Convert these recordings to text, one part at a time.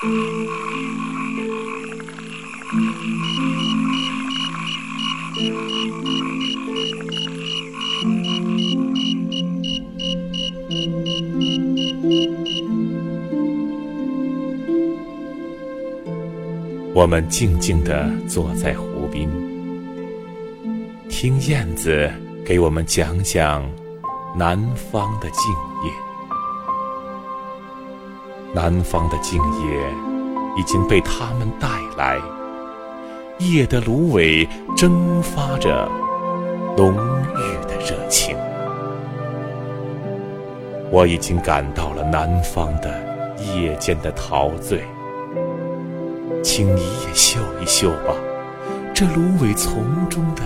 我们静静地坐在湖边，听燕子给我们讲讲南方的静夜。南方的静夜已经被他们带来，夜的芦苇蒸发着浓郁的热情。我已经感到了南方的夜间的陶醉。请你也嗅一嗅吧，这芦苇丛中的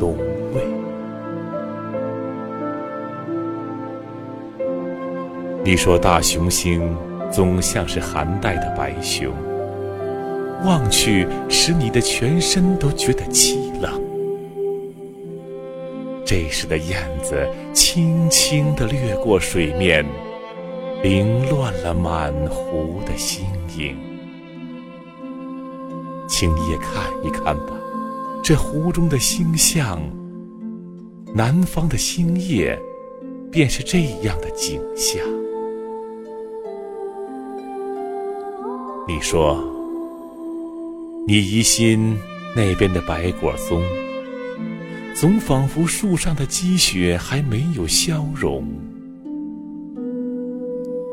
浓味。你说大熊星总像是寒带的白熊，望去使你的全身都觉得凄冷。这时的燕子轻轻地掠过水面，凌乱了满湖的星影。请你也看一看吧，这湖中的星象，南方的星夜，便是这样的景象。你说，你疑心那边的白果松，总仿佛树上的积雪还没有消融。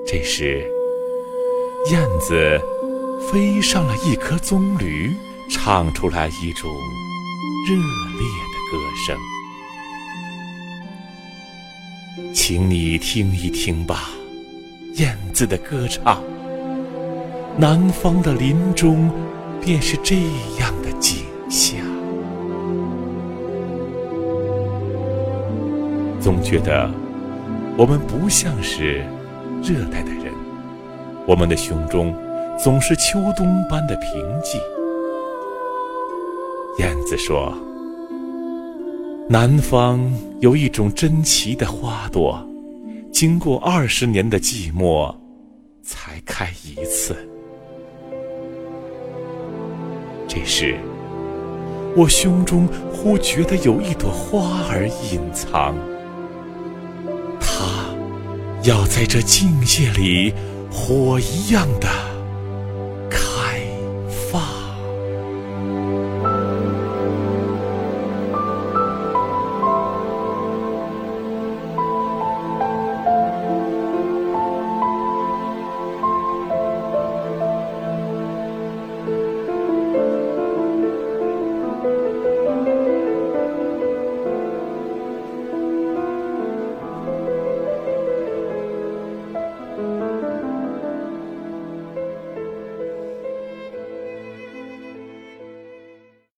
这时，燕子。飞上了一棵棕榈，唱出来一种热烈的歌声。请你听一听吧，燕子的歌唱。南方的林中，便是这样的景象。总觉得我们不像是热带的人，我们的胸中。总是秋冬般的平静。燕子说：“南方有一种珍奇的花朵，经过二十年的寂寞，才开一次。”这时，我胸中忽觉得有一朵花儿隐藏，它要在这境界里火一样的。